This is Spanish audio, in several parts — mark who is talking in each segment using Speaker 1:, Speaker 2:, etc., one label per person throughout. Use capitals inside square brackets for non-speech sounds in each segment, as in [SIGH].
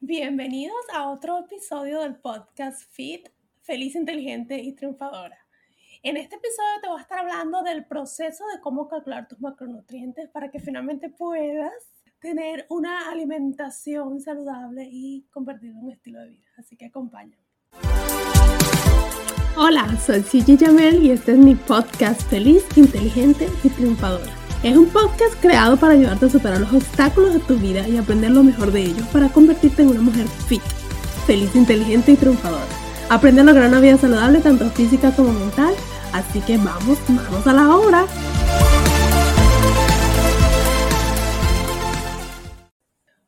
Speaker 1: Bienvenidos a otro episodio del podcast Fit, Feliz, Inteligente y Triunfadora. En este episodio te voy a estar hablando del proceso de cómo calcular tus macronutrientes para que finalmente puedas tener una alimentación saludable y convertirlo en un estilo de vida. Así que acompáñame.
Speaker 2: Hola, soy Gigi Jamel y este es mi podcast Feliz, Inteligente y Triunfadora. Es un podcast creado para ayudarte a superar los obstáculos de tu vida y aprender lo mejor de ellos para convertirte en una mujer fit, feliz, inteligente y triunfadora. Aprende a lograr una vida saludable tanto física como mental, así que vamos, vamos a la obra.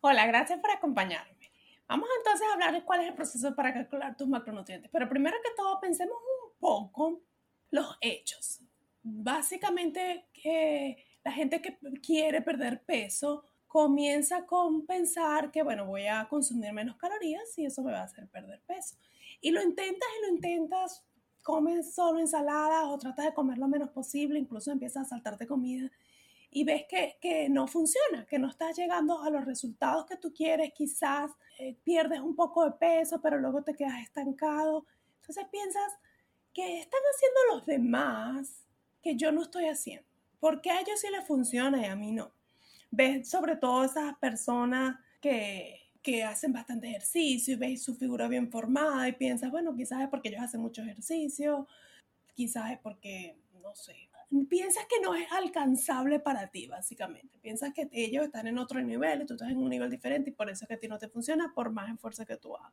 Speaker 1: Hola, gracias por acompañarme. Vamos entonces a hablar de cuál es el proceso para calcular tus macronutrientes. Pero primero que todo, pensemos un poco los hechos. Básicamente, que la gente que quiere perder peso comienza con pensar que, bueno, voy a consumir menos calorías y eso me va a hacer perder peso. Y lo intentas y lo intentas, comes solo ensalada o tratas de comer lo menos posible, incluso empiezas a saltarte comida y ves que, que, no funciona, que no estás llegando a los resultados que tú quieres, quizás eh, pierdes un poco de peso, pero luego te quedas estancado. Entonces piensas, ¿qué están haciendo los demás que yo no estoy haciendo? ¿Por qué a ellos sí les funciona y a mí no? Ves sobre todo esas personas que, que hacen bastante ejercicio y ves su figura bien formada y piensas, bueno, quizás es porque ellos hacen mucho ejercicio, quizás es porque, no sé, piensas que no es alcanzable para ti, básicamente. Piensas que ellos están en otro nivel y tú estás en un nivel diferente y por eso es que a ti no te funciona por más esfuerzo que tú hagas.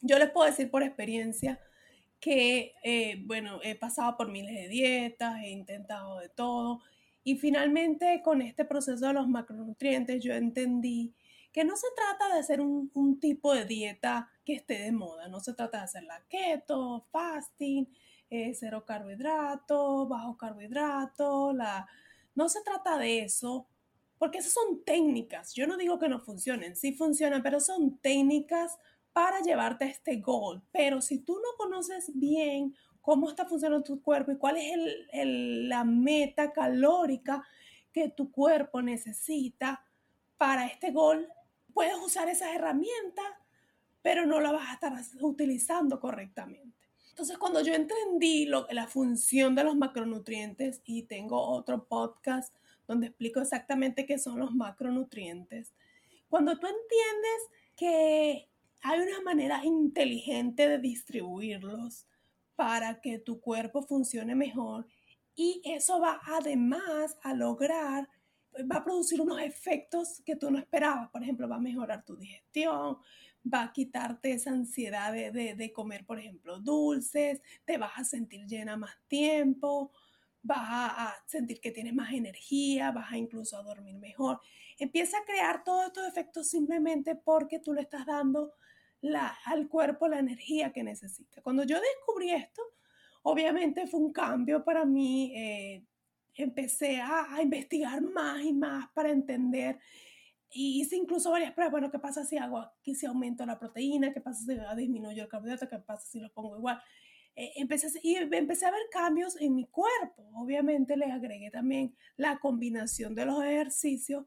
Speaker 1: Yo les puedo decir por experiencia que, eh, bueno, he pasado por miles de dietas, he intentado de todo y finalmente con este proceso de los macronutrientes yo entendí que no se trata de hacer un, un tipo de dieta que esté de moda, no se trata de hacer la keto, fasting, eh, cero carbohidratos, bajo carbohidratos, la... no se trata de eso, porque esas son técnicas. Yo no digo que no funcionen, sí funcionan, pero son técnicas para llevarte a este goal. Pero si tú no conoces bien cómo está funcionando tu cuerpo y cuál es la meta calórica que tu cuerpo necesita para este goal, puedes usar esas herramientas, pero no la vas a estar utilizando correctamente. Entonces, cuando yo entendí lo, la función de los macronutrientes y tengo otro podcast donde explico exactamente qué son los macronutrientes, cuando tú entiendes que hay una manera inteligente de distribuirlos para que tu cuerpo funcione mejor y eso va además a lograr, va a producir unos efectos que tú no esperabas. Por ejemplo, va a mejorar tu digestión, va a quitarte esa ansiedad de, comer, por ejemplo, dulces, te vas a sentir llena más tiempo, vas a, sentir que tienes más energía, vas a incluso a dormir mejor. Empieza a crear todos estos efectos simplemente porque tú le estás dando al cuerpo la energía que necesita. Cuando yo descubrí esto, obviamente fue un cambio para mí. Eh, empecé a, a investigar más y más para entender y hice incluso varias pruebas. Bueno, ¿qué pasa si hago aquí, si aumento la proteína? ¿Qué pasa si disminuyo el carbohidrato? ¿Qué pasa si lo pongo igual? Eh, empecé, y empecé a ver cambios en mi cuerpo. Obviamente les agregué también la combinación de los ejercicios,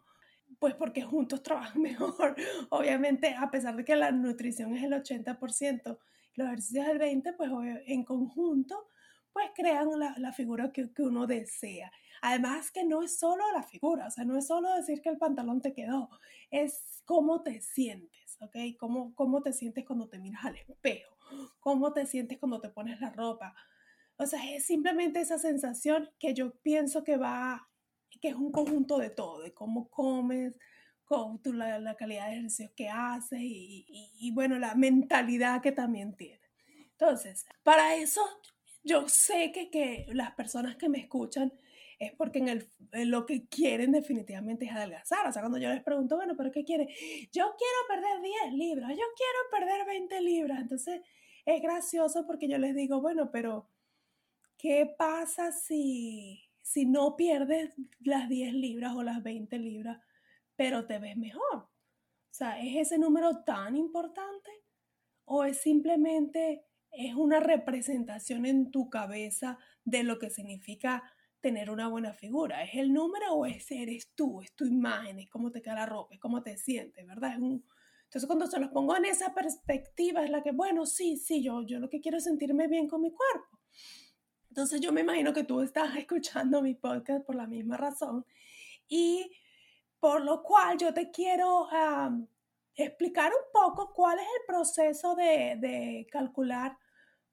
Speaker 1: pues porque juntos trabajan [LAUGHS] mejor. Obviamente, a pesar de que la nutrición es el 80%, los ejercicios el 20%, pues en conjunto, pues crean la, la figura que, que uno desea. Además que no es solo la figura, o sea, no es solo decir que el pantalón te quedó, es cómo te sientes, ¿ok? Cómo, cómo te sientes cuando te miras al espejo, cómo te sientes cuando te pones la ropa. O sea, es simplemente esa sensación que yo pienso que va, que es un conjunto de todo, de cómo comes, con la, calidad de ejercicio que haces y, bueno, la mentalidad que también tienes. Entonces, para eso yo sé que, que las personas que me escuchan es porque en el, lo que quieren definitivamente es adelgazar. O sea, cuando yo les pregunto, bueno, ¿pero qué quieren? Yo quiero perder 10 libras, yo quiero perder 20 libras. Entonces, es gracioso porque yo les digo, bueno, pero ¿qué pasa si, si no pierdes las 10 libras o las 20 libras, pero te ves mejor? O sea, ¿es ese número tan importante? ¿O es simplemente es una representación en tu cabeza de lo que significa tener una buena figura. ¿Es el número o es eres tú? Es tu imagen, es cómo te queda la ropa, es cómo te sientes, ¿verdad? Es un... Entonces cuando se los pongo en esa perspectiva es la que, bueno, sí, sí, yo, yo lo que quiero es sentirme bien con mi cuerpo. Entonces yo me imagino que tú estás [LAUGHS] escuchando mi podcast por la misma razón y por lo cual yo te quiero explicar un poco cuál es el proceso de, de calcular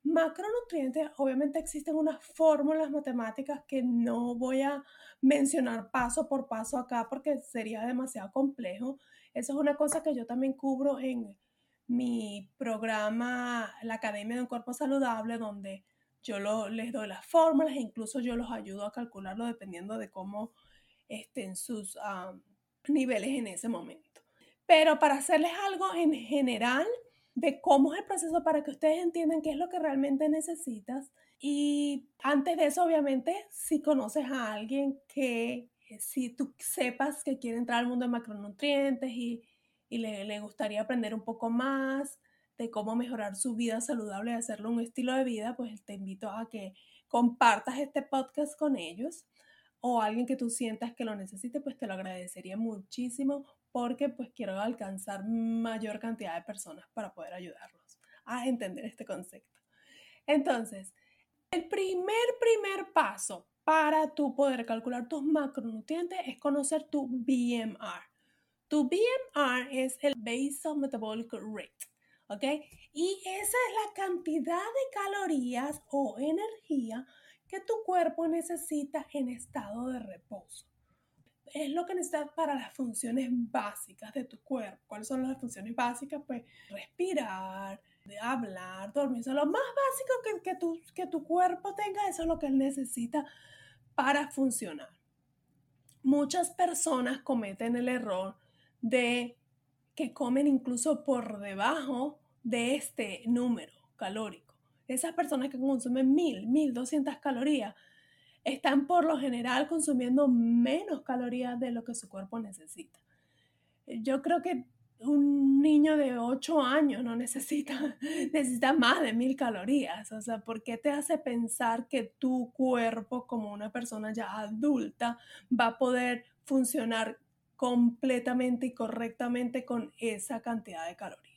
Speaker 1: macronutrientes, obviamente existen unas fórmulas matemáticas que no voy a mencionar paso por paso acá porque sería demasiado complejo. Eso es una cosa que yo también cubro en mi programa, la Academia de un Cuerpo Saludable, donde yo les doy las fórmulas e incluso yo los ayudo a calcularlo dependiendo de cómo estén sus ah, niveles en ese momento. Pero para hacerles algo en general, de cómo es el proceso para que ustedes entiendan qué es lo que realmente necesitas. Y antes de eso, obviamente, si conoces a alguien que, si tú sepas que quiere entrar al mundo de macronutrientes y, y le, le, gustaría aprender un poco más de cómo mejorar su vida saludable y hacerlo un estilo de vida, pues te invito a que compartas este podcast con ellos o alguien que tú sientas que lo necesite, pues te lo agradecería muchísimo porque pues quiero alcanzar mayor cantidad de personas para poder ayudarlos a entender este concepto. Entonces, el primer, primer paso para tú poder calcular tus macronutrientes es conocer tu BMR. Tu BMR es el Basal Metabolic Rate, ¿ok? Y esa es la cantidad de calorías o energía que tu cuerpo necesita en estado de reposo es lo que necesitas para las funciones básicas de tu cuerpo. ¿Cuáles son las funciones básicas? Pues respirar, hablar, dormir. O lo más básico que, que, tu, que tu cuerpo tenga, eso es lo que él necesita para funcionar. Muchas personas cometen el error de que comen incluso por debajo de este número calórico. Esas personas que consumen mil, mil doscientas calorías están por lo general consumiendo menos calorías de lo que su cuerpo necesita. Yo creo que un niño de 8 años no necesita, [LAUGHS] necesita más de mil calorías. O sea, ¿por qué te hace pensar que tu cuerpo como una persona ya adulta va a poder funcionar completamente y correctamente con esa cantidad de calorías?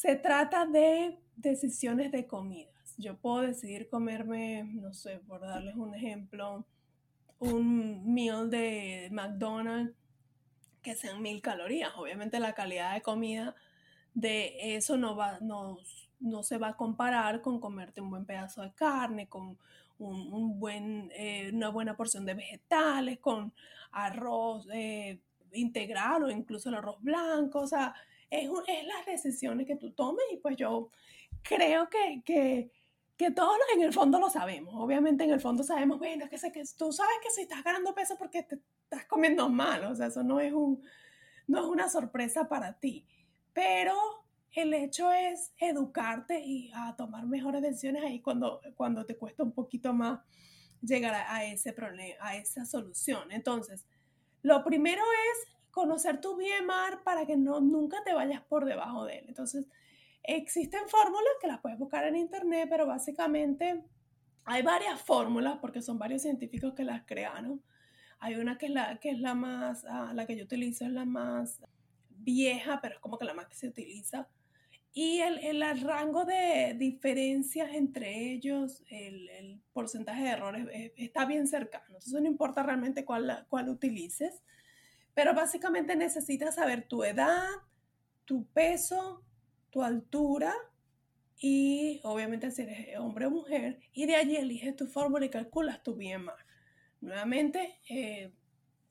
Speaker 1: Se trata de decisiones de comida yo puedo decidir comerme, no sé, por darles un ejemplo, un meal de McDonald's que sean mil calorías. Obviamente la calidad de comida de eso no, va, no, no se va a comparar con comerte un buen pedazo de carne, con un, buen, eh, una buena porción de vegetales, con arroz eh, integral o incluso el arroz blanco. O sea, es, es las decisiones que tú tomes y pues yo creo que, que que todos en el fondo lo sabemos. Obviamente en el fondo sabemos, bueno, que, sé que tú sabes que si estás ganando peso porque te estás comiendo mal, o sea, eso no es, un, no es una sorpresa para ti. Pero el hecho es educarte y a tomar mejores decisiones ahí cuando, cuando te cuesta un poquito más llegar a, ese problema, a esa solución. Entonces, lo primero es conocer tu BMR para que no, nunca te vayas por debajo de él. Entonces, Existen fórmulas que las puedes buscar en internet, pero básicamente hay varias fórmulas porque son varios científicos que las crearon. Hay una que es la, que es la más, ah, la que yo utilizo es la más vieja, pero es como que la más que se utiliza. Y el, el, rango de diferencias entre ellos, el, el porcentaje de errores está bien cercano. Entonces no importa realmente cuál, cuál utilices, pero básicamente necesitas saber tu edad, tu peso, tu altura y obviamente si eres hombre o mujer y de allí eliges tu fórmula y calculas tu BMR. Nuevamente, eh,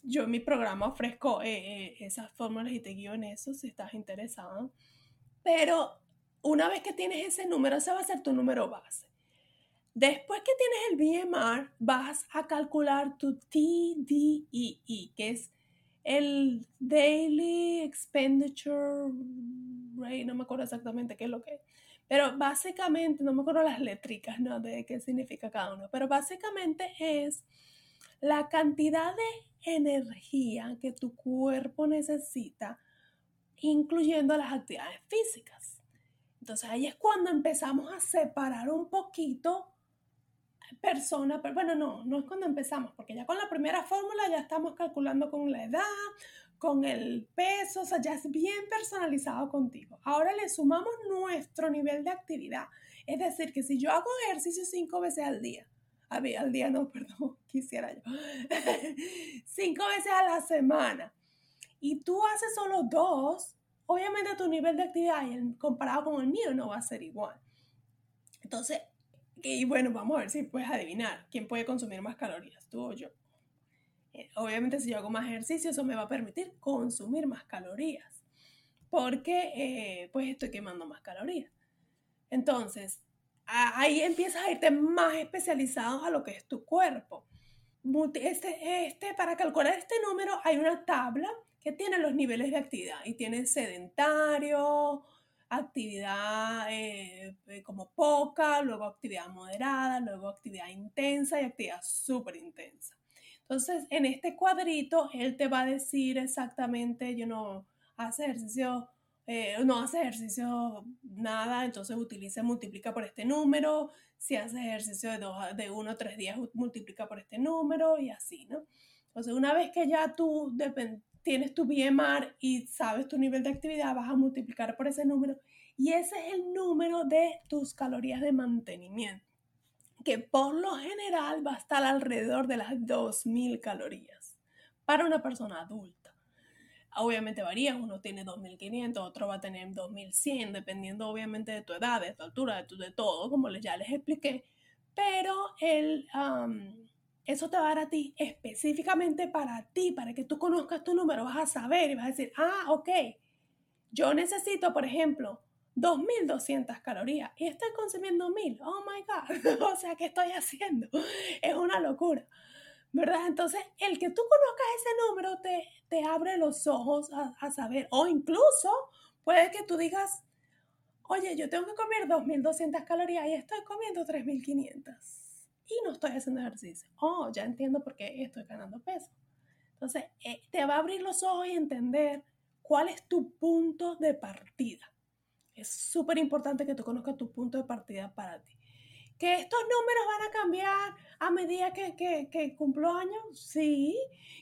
Speaker 1: yo en mi programa ofrezco eh, eh, esas fórmulas y te guío en eso si estás interesado. Pero una vez que tienes ese número, ese va a ser tu número base. Después que tienes el BMR, vas a calcular tu TDEE, que es el Daily Expenditure Rate, no me acuerdo exactamente qué es lo que es. Pero básicamente, no me acuerdo las letricas, ¿no? De qué significa cada uno. Pero básicamente es la cantidad de energía que tu cuerpo necesita, incluyendo las actividades físicas. Entonces ahí es cuando empezamos a separar un poquito persona, pero bueno, no, no es cuando empezamos, porque ya con la primera fórmula ya estamos calculando con la edad, con el peso, o sea, ya es bien personalizado contigo. Ahora le sumamos nuestro nivel de actividad. Es decir, que si yo hago ejercicio cinco veces al día, a ver, al día no, [LAUGHS] perdón, quisiera yo, [LAUGHS] cinco veces a la semana, y tú haces solo dos, obviamente tu nivel de actividad comparado con el mío no va a ser igual. Entonces, y bueno, vamos a ver si puedes adivinar quién puede consumir más calorías, tú o yo. Eh, obviamente si yo hago más ejercicio, eso me va a permitir consumir más calorías, porque eh, pues estoy quemando más calorías. Entonces, ahí empiezas a irte más especializados a lo que es tu cuerpo. Este, este, para calcular este número hay una tabla que tiene los niveles de actividad y tiene sedentario, actividad eh, eh, como poca, luego actividad moderada, luego actividad intensa y actividad súper intensa. Entonces, en este cuadrito, él te va a decir exactamente, yo no hace ejercicio, eh, no hace ejercicio nada, entonces utiliza, multiplica por este número. Si hace ejercicio de, dos, de uno a tres días, multiplica por este número y así, ¿no? Entonces, una vez que ya tú tienes tu BMR y sabes tu nivel de actividad, vas a multiplicar por ese número y ese es el número de tus calorías de mantenimiento, que por lo general va a estar alrededor de las 2.000 calorías para una persona adulta. Obviamente varía, uno tiene 2.500, otro va a tener 2.100, dependiendo obviamente de tu edad, de tu altura, de, tu, de todo, como ya les expliqué, pero el... Eso te va a dar a ti específicamente para ti, para que tú conozcas tu número, vas a saber y vas a decir, ah, ok, yo necesito, por ejemplo, 2.200 calorías y estoy consumiendo 1.000. Oh my God. [LAUGHS] o sea, ¿qué estoy haciendo? Es una locura. ¿Verdad? Entonces, el que tú conozcas ese número te, te abre los ojos a, a saber. O incluso puede que tú digas, oye, yo tengo que comer 2.200 calorías y estoy comiendo 3.500 y no estoy haciendo ejercicio. Oh, ya entiendo por qué estoy ganando peso. Entonces, eh, te va a abrir los ojos y entender cuál es tu punto de partida. Es súper importante que tú conozcas tu punto de partida para ti. ¿Que estos números van a cambiar a medida que, que, que, cumplo años? Sí.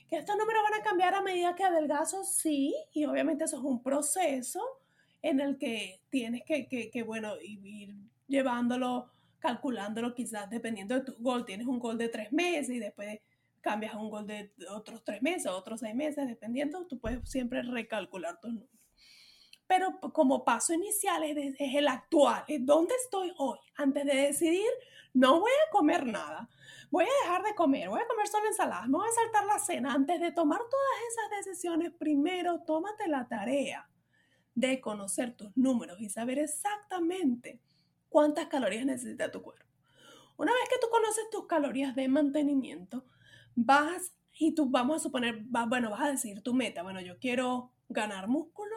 Speaker 1: ¿Que estos números van a cambiar a medida que adelgazo? Sí. Y obviamente eso es un proceso en el que tienes que, que bueno, ir llevándolo calculándolo quizás dependiendo de tu gol. Tienes un gol de tres meses y después cambias a un gol de otros tres meses, otros seis meses, dependiendo, tú puedes siempre recalcular tus números. Pero como paso inicial es, el actual, es dónde estoy hoy. Antes de decidir, no voy a comer nada, voy a dejar de comer, voy a comer solo ensaladas, me voy a saltar la cena. Antes de tomar todas esas decisiones, primero tómate la tarea de conocer tus números y saber exactamente cuántas calorías necesita tu cuerpo. Una vez que tú conoces tus calorías de mantenimiento, vas y tú vamos a suponer, bueno, vas a decir tu meta, bueno, yo quiero ganar músculo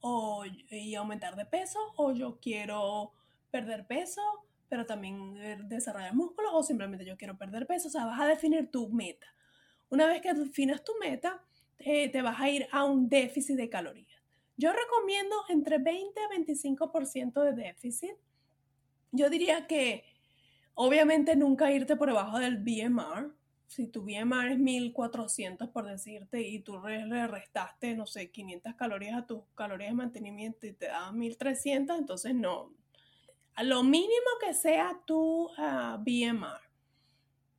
Speaker 1: o, y aumentar de peso, o yo quiero perder peso, pero también eh, desarrollar músculo, o simplemente yo quiero perder peso, o sea, vas a definir tu meta. Una vez que definas tu meta, eh, te vas a ir a un déficit de calorías. Yo recomiendo entre 20 a 25% de déficit yo diría que obviamente nunca irte por debajo del BMR. Si tu BMR es 1400 por decirte y tú le restaste, no sé, 500 calorías a tus calorías de mantenimiento y te da 1300, entonces no. A lo mínimo que sea tu ah, BMR.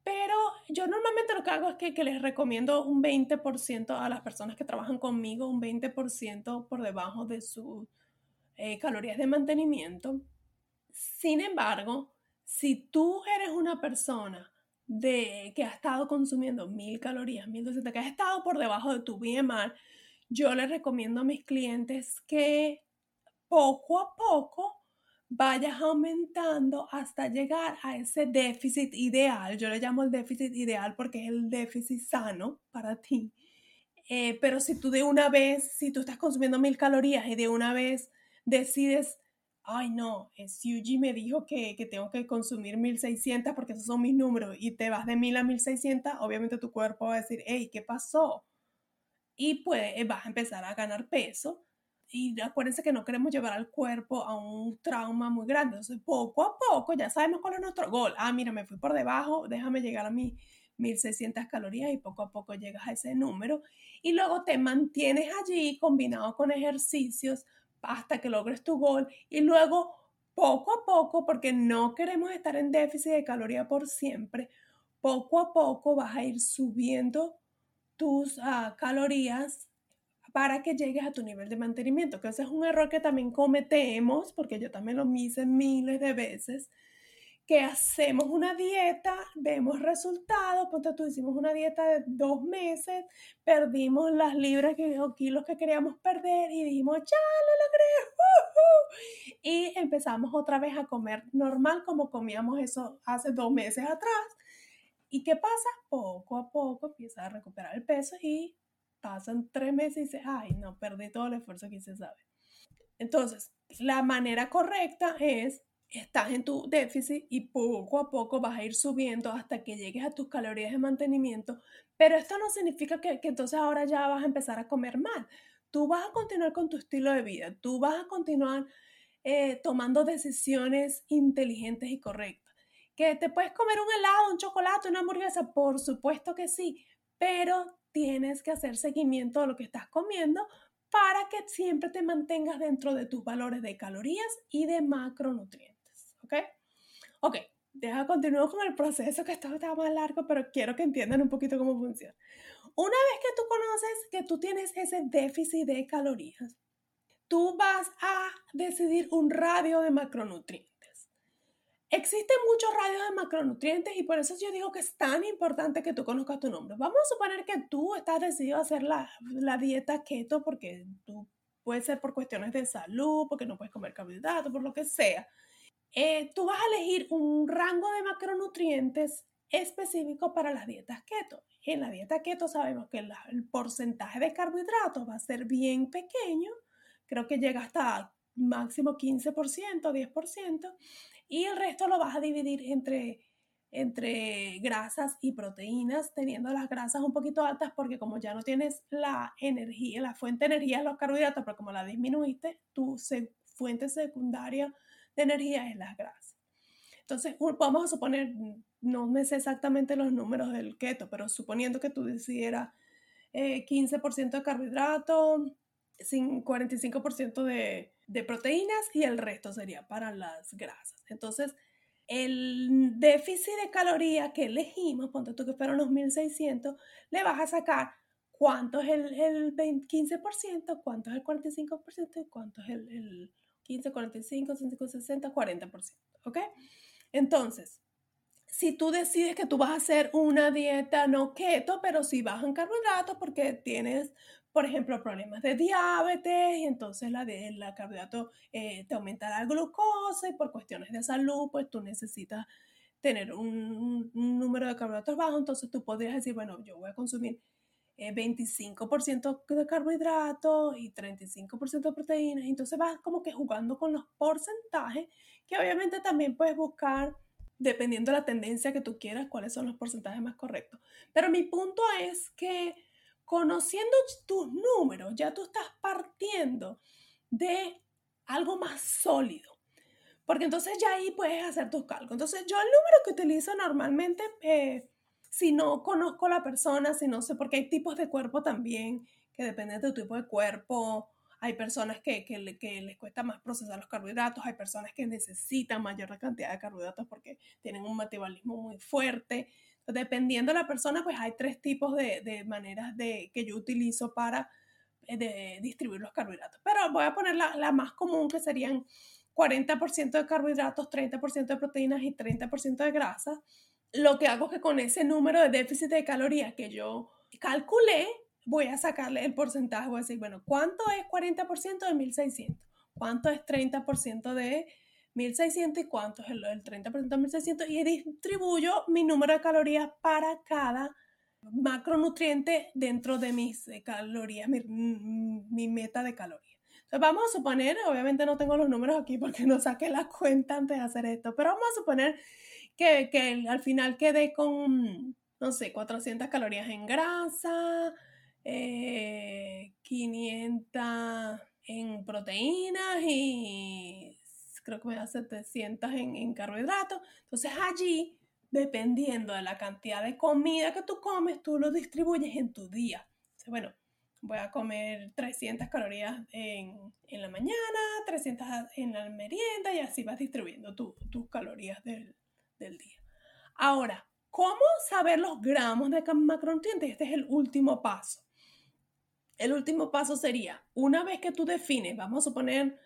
Speaker 1: Pero yo normalmente lo que hago es que, les recomiendo un 20% a las personas que trabajan conmigo, un 20% por debajo de sus eh, calorías de mantenimiento sin embargo, si tú eres una persona de, que ha estado consumiendo mil calorías, mil doscientos, que has estado por debajo de tu BMR, yo les recomiendo a mis clientes que poco a poco vayas aumentando hasta llegar a ese déficit ideal. Yo le llamo el déficit ideal porque es el déficit sano para ti. Eh, pero si tú de una vez, si tú estás consumiendo mil calorías y de una vez decides, ay no, Yuji me dijo que, que tengo que consumir 1600 porque esos son mis números y te vas de 1000 a 1600, obviamente tu cuerpo va a decir, hey, ¿qué pasó? Y pues vas a empezar a ganar peso y acuérdense que no queremos llevar al cuerpo a un trauma muy grande. Entonces, poco a poco ya sabemos cuál es nuestro gol. Ah, mira, me fui por debajo, déjame llegar a mis 1600 calorías y poco a poco llegas a ese número. Y luego te mantienes allí combinado con ejercicios hasta que logres tu gol. Y luego, poco a poco, porque no queremos estar en déficit de caloría por siempre, poco a poco vas a ir subiendo tus uh, calorías para que llegues a tu nivel de mantenimiento, que ese es un error que también cometemos, porque yo también lo hice miles de veces, que hacemos una dieta, vemos resultados, pues tú hicimos una dieta de dos meses, perdimos las libras que, o kilos que queríamos perder y dijimos, ya lo logré, y empezamos otra vez a comer normal como comíamos eso hace dos meses atrás. ¿Y qué pasa? Poco a poco empieza a recuperar el peso y pasan tres meses y dices, ay, no, perdí todo el esfuerzo que hice, ¿sabe? Entonces, la manera correcta es, estás en tu déficit y poco a poco vas a ir subiendo hasta que llegues a tus calorías de mantenimiento, pero esto no significa que, entonces ahora ya vas a empezar a comer mal. Tú vas a continuar con tu estilo de vida, tú vas a continuar eh, tomando decisiones inteligentes y correctas. ¿Que te puedes comer un helado, un chocolate, una hamburguesa? Por supuesto que sí, pero tienes que hacer seguimiento de lo que estás comiendo para que siempre te mantengas dentro de tus valores de calorías y de macronutrientes. ¿Ok? Deja continuar con el proceso que esto está más largo, pero quiero que entiendan un poquito cómo funciona. Una vez que tú conoces que tú tienes ese déficit de calorías, tú vas a decidir un radio de macronutrientes. Existen muchos radios de macronutrientes y por eso yo digo que es tan importante que tú conozcas tu nombre. Vamos a suponer que tú estás decidido a hacer la, la dieta keto porque tú puede ser por cuestiones de salud, porque no puedes comer carbohidratos, por lo que sea. Eh, tú vas a elegir un rango de macronutrientes específico para las dietas keto. En la dieta keto sabemos que el porcentaje de carbohidratos va a ser bien pequeño, creo que llega hasta máximo 15%, 10%, y el resto lo vas a dividir entre, entre grasas y proteínas, teniendo las grasas un poquito altas porque como ya no tienes la energía, la fuente de energía es los carbohidratos, pero como la disminuiste, tu fuente secundaria de energía es las grasas. Entonces, vamos a suponer, no me sé exactamente los números del keto, pero suponiendo que tú decidieras eh, 15% de carbohidratos, 45% de, de proteínas y el resto sería para las grasas. Entonces, el déficit de calorías que elegimos, ponte tú que fueron los 1600, le vas a sacar cuánto es el, el 15%, cuánto es el 45% y cuánto es el, el 15, 45, 50, 60, 40%. ¿Ok? Entonces, si tú decides que tú vas a hacer una dieta no keto, pero si bajan carbohidratos porque tienes por ejemplo, problemas de diabetes y entonces la, de, la carbohidrato eh, te aumenta la glucosa y por cuestiones de salud, pues tú necesitas tener un, número de carbohidratos bajo, entonces tú podrías decir, bueno, yo voy a consumir 25% eh, de carbohidratos y 35% de proteínas, entonces vas como que jugando con los porcentajes, que obviamente también puedes buscar, dependiendo de la tendencia que tú quieras, cuáles son los porcentajes más correctos. Pero mi punto es que conociendo tus números, ya tú estás partiendo de algo más sólido. Porque entonces ya ahí puedes hacer tus cálculos. Entonces yo el número que utilizo normalmente, eh, si no conozco la persona, si no sé, porque hay tipos de cuerpo también, que dependen de tu tipo de cuerpo. Hay personas que, que, que, les cuesta más procesar los carbohidratos, hay personas que necesitan mayor cantidad de carbohidratos porque tienen un metabolismo muy fuerte. Dependiendo de la persona, pues hay tres tipos de, de maneras de, que yo utilizo para eh, de distribuir los carbohidratos. Pero voy a poner la, la más común, que serían 40% de carbohidratos, 30% de proteínas y 30% de grasa. Lo que hago es que con ese número de déficit de calorías que yo calculé, voy a sacarle el porcentaje. Voy a decir, bueno, ¿cuánto es 40% de 1600? ¿Cuánto es 30% de 1600 y cuánto es el, el 30% de 1600 y distribuyo mi número de calorías para cada macronutriente dentro de mis eh, calorías, mi, mi meta de calorías. Entonces vamos a suponer, obviamente no tengo los números aquí porque no saqué la cuenta antes de hacer esto, pero vamos a suponer que, que al final quedé con, no sé, 400 calorías en grasa, eh, 500 en proteínas y creo que me da 700 en, en carbohidratos. Entonces allí, dependiendo de la cantidad de comida que tú comes, tú lo distribuyes en tu día. bueno, voy a comer 300 calorías en, en, la mañana, 300 en la merienda y así vas distribuyendo tus calorías del, día. Ahora, ¿cómo saber los gramos de macronutrientes? Este es el último paso. El último paso sería, una vez que tú defines, vamos a suponer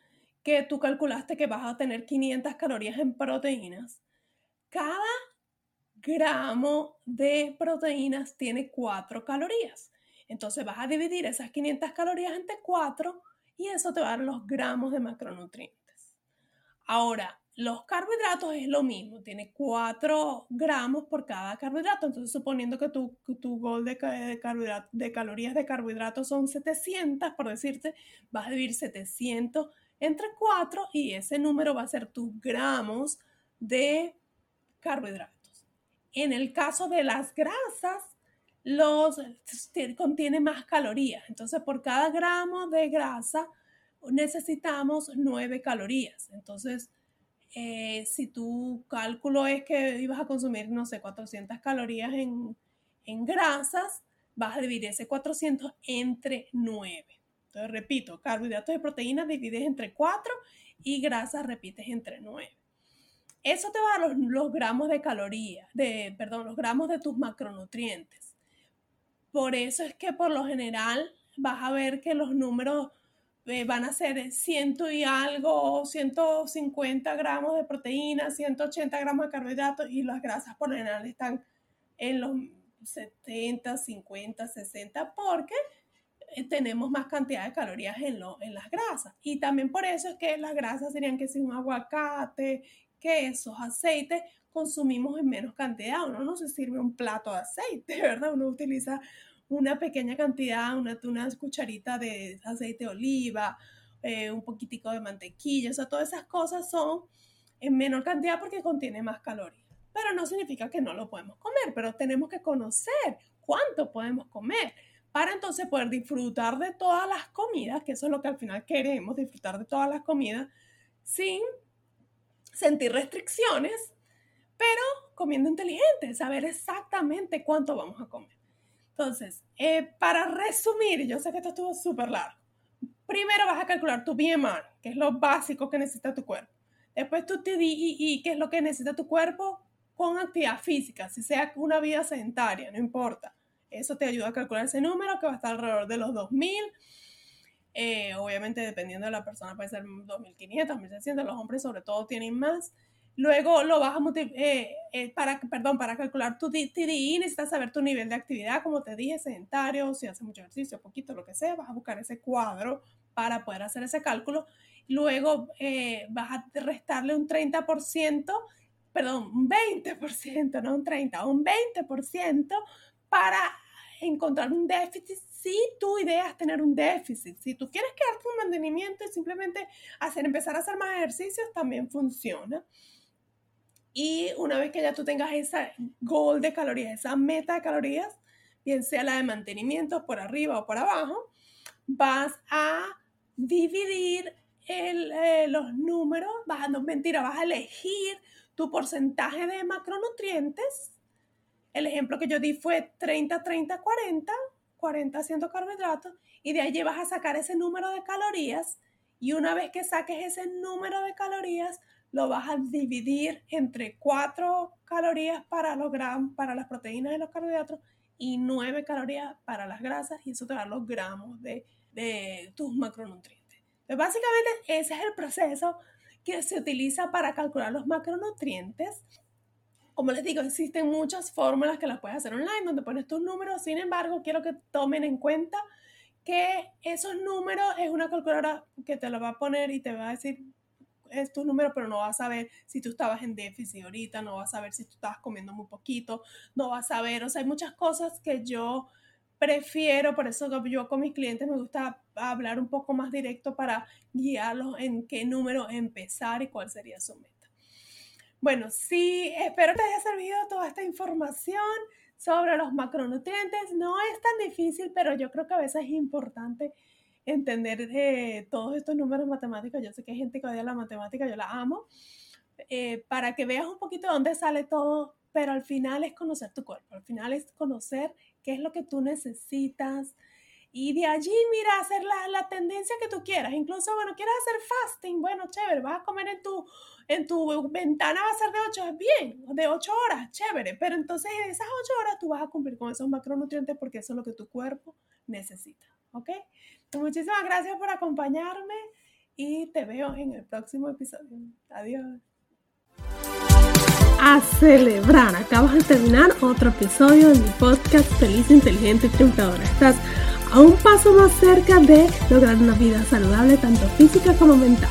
Speaker 1: que tú calculaste que vas a tener 500 calorías en proteínas, cada gramo de proteínas tiene 4 calorías. Entonces vas a dividir esas 500 calorías entre 4 y eso te va a dar los gramos de macronutrientes. Ahora, los carbohidratos es lo mismo, tiene 4 gramos por cada carbohidrato. Entonces, suponiendo que tu, tu gol de, de, calorías de carbohidratos son 700, por decirte, vas a dividir 700 entre 4 y ese número va a ser tus gramos de carbohidratos. En el caso de las grasas, los contiene más calorías. Entonces, por cada gramo de grasa necesitamos 9 calorías. Entonces, eh, si tu cálculo es que ibas a consumir, no sé, 400 calorías en, en grasas, vas a dividir ese 400 entre 9. Entonces, repito, carbohidratos y proteínas divides entre 4 y grasas repites entre 9. Eso te va a dar los, los gramos de calorías, de, perdón, los gramos de tus macronutrientes. Por eso es que por lo general vas a ver que los números eh, van a ser ciento y algo, 150 gramos de proteína, 180 gramos de carbohidratos y las grasas por lo general están en los 70, 50, 60 porque eh, tenemos más cantidad de calorías en, lo, en las grasas. Y también por eso es que las grasas serían que si un aguacate, quesos, aceites, consumimos en menos cantidad. Uno no se sirve un plato de aceite, [LAUGHS] ¿verdad? Uno utiliza una pequeña cantidad, una, cucharita de aceite de oliva, eh, un poquitico de mantequilla, o sea, todas esas cosas son en menor cantidad porque contiene más calorías. Pero no significa que no lo podemos comer, pero tenemos que conocer cuánto podemos comer para entonces poder disfrutar de todas las comidas, que eso es lo que al final queremos, disfrutar de todas las comidas sin sentir restricciones, pero comiendo inteligente, saber exactamente cuánto vamos a comer. Entonces, eh, para resumir, yo sé que esto estuvo súper largo. Primero vas a calcular tu BMR, que es lo básico que necesita tu cuerpo. Después tu TDEE, que es lo que necesita tu cuerpo con actividad física, si sea una vida sedentaria, no importa. Eso te ayuda a calcular ese número que va a estar alrededor de los 2000. Eh, obviamente, dependiendo de la persona, puede ser 2500, 1600. Los hombres, sobre todo, tienen más. Luego lo vas a eh, eh, para, perdón, para calcular tu TDI necesitas saber tu nivel de actividad, como te dije, sedentario, si hace mucho ejercicio, poquito, lo que sea, vas a buscar ese cuadro para poder hacer ese cálculo. Luego eh, vas a restarle un 30%, perdón, un 20%, no un 30, un 20% para encontrar un déficit si tu idea es tener un déficit. Si tú quieres quedarte un mantenimiento y simplemente hacer, empezar a hacer más ejercicios, también funciona. Y una vez que ya tú tengas esa goal de calorías, esa meta de calorías, bien sea la de mantenimiento por arriba o por abajo, vas a dividir eh, los números, vas no mentira, vas a elegir tu porcentaje de macronutrientes. El ejemplo que yo di fue 30, 30, 40, 40 haciendo carbohidratos, y de allí vas a sacar ese número de calorías. Y una vez que saques ese número de calorías, lo vas a dividir entre 4 calorías para, los gramos, para las proteínas y los carbohidratos y 9 calorías para las grasas y eso te da los gramos de, de tus macronutrientes. Entonces, básicamente ese es el proceso que se utiliza para calcular los macronutrientes. Como les digo, existen muchas fórmulas que las puedes hacer online donde pones tus números. Sin embargo, quiero que tomen en cuenta que esos números es una calculadora que te lo va a poner y te va a decir es tu número, pero no vas a saber si tú estabas en déficit ahorita, no vas a saber si tú estabas comiendo muy poquito, no vas a ver, o sea, hay muchas cosas que yo prefiero, por eso yo con mis clientes me gusta hablar un poco más directo para guiarlos en qué número empezar y cuál sería su meta. Bueno, sí, espero te haya servido toda esta información sobre los macronutrientes. No es tan difícil, pero yo creo que a veces es importante entender eh, todos estos números matemáticos. Yo sé que hay gente que odia la matemática, yo la amo, eh, para que veas un poquito dónde sale todo, pero al final es conocer tu cuerpo, al final es conocer qué es lo que tú necesitas. Y de allí, mira, hacer la, la tendencia que tú quieras. Incluso, bueno, quieres hacer fasting, bueno, chévere, vas a comer en tu, en tu ventana, va a ser de 8, bien, de 8 horas, chévere. Pero entonces en esas 8 horas tú vas a cumplir con esos macronutrientes porque eso es lo que tu cuerpo necesita, ¿ok? Muchísimas gracias por acompañarme y te veo en el próximo episodio. Adiós.
Speaker 2: A celebrar, acabas de terminar otro episodio de mi podcast Feliz, Inteligente y Triunfadora. Estás a un paso más cerca de lograr una vida saludable, tanto física como mental.